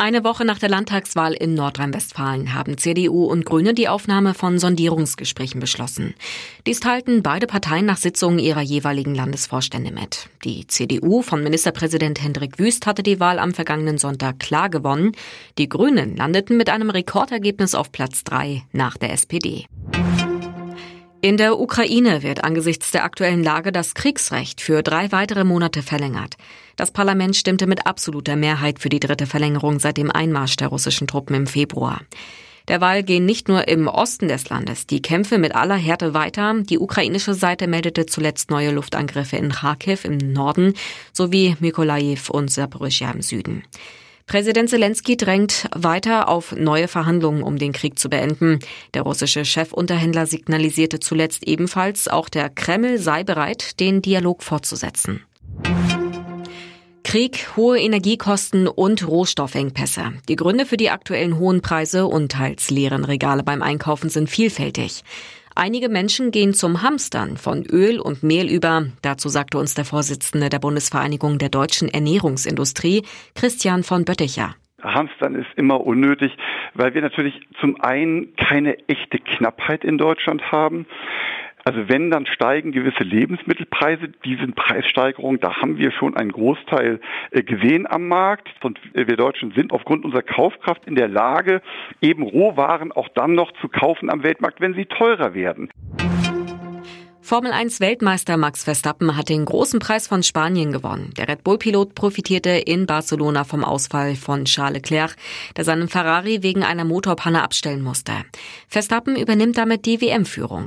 Eine Woche nach der Landtagswahl in Nordrhein-Westfalen haben CDU und Grüne die Aufnahme von Sondierungsgesprächen beschlossen. Dies teilten beide Parteien nach Sitzungen ihrer jeweiligen Landesvorstände mit. Die CDU von Ministerpräsident Hendrik Wüst hatte die Wahl am vergangenen Sonntag klar gewonnen. Die Grünen landeten mit einem Rekordergebnis auf Platz drei nach der SPD. In der Ukraine wird angesichts der aktuellen Lage das Kriegsrecht für drei weitere Monate verlängert. Das Parlament stimmte mit absoluter Mehrheit für die dritte Verlängerung seit dem Einmarsch der russischen Truppen im Februar. Derweil gehen nicht nur im Osten des Landes die Kämpfe mit aller Härte weiter. Die ukrainische Seite meldete zuletzt neue Luftangriffe in Kharkiv im Norden sowie Mykolaiv und Saporischja im Süden. Präsident Zelensky drängt weiter auf neue Verhandlungen, um den Krieg zu beenden. Der russische Chefunterhändler signalisierte zuletzt ebenfalls, auch der Kreml sei bereit, den Dialog fortzusetzen. Krieg, hohe Energiekosten und Rohstoffengpässe. Die Gründe für die aktuellen hohen Preise und teils leeren Regale beim Einkaufen sind vielfältig. Einige Menschen gehen zum Hamstern von Öl und Mehl über. Dazu sagte uns der Vorsitzende der Bundesvereinigung der deutschen Ernährungsindustrie, Christian von Bötticher. Hamstern ist immer unnötig, weil wir natürlich zum einen keine echte Knappheit in Deutschland haben. Also wenn, dann steigen gewisse Lebensmittelpreise. Diese Preissteigerung, da haben wir schon einen Großteil äh, gesehen am Markt. Und wir Deutschen sind aufgrund unserer Kaufkraft in der Lage, eben Rohwaren auch dann noch zu kaufen am Weltmarkt, wenn sie teurer werden. Formel 1 Weltmeister Max Verstappen hat den großen Preis von Spanien gewonnen. Der Red Bull Pilot profitierte in Barcelona vom Ausfall von Charles Leclerc, der seinen Ferrari wegen einer Motorpanne abstellen musste. Verstappen übernimmt damit die WM-Führung.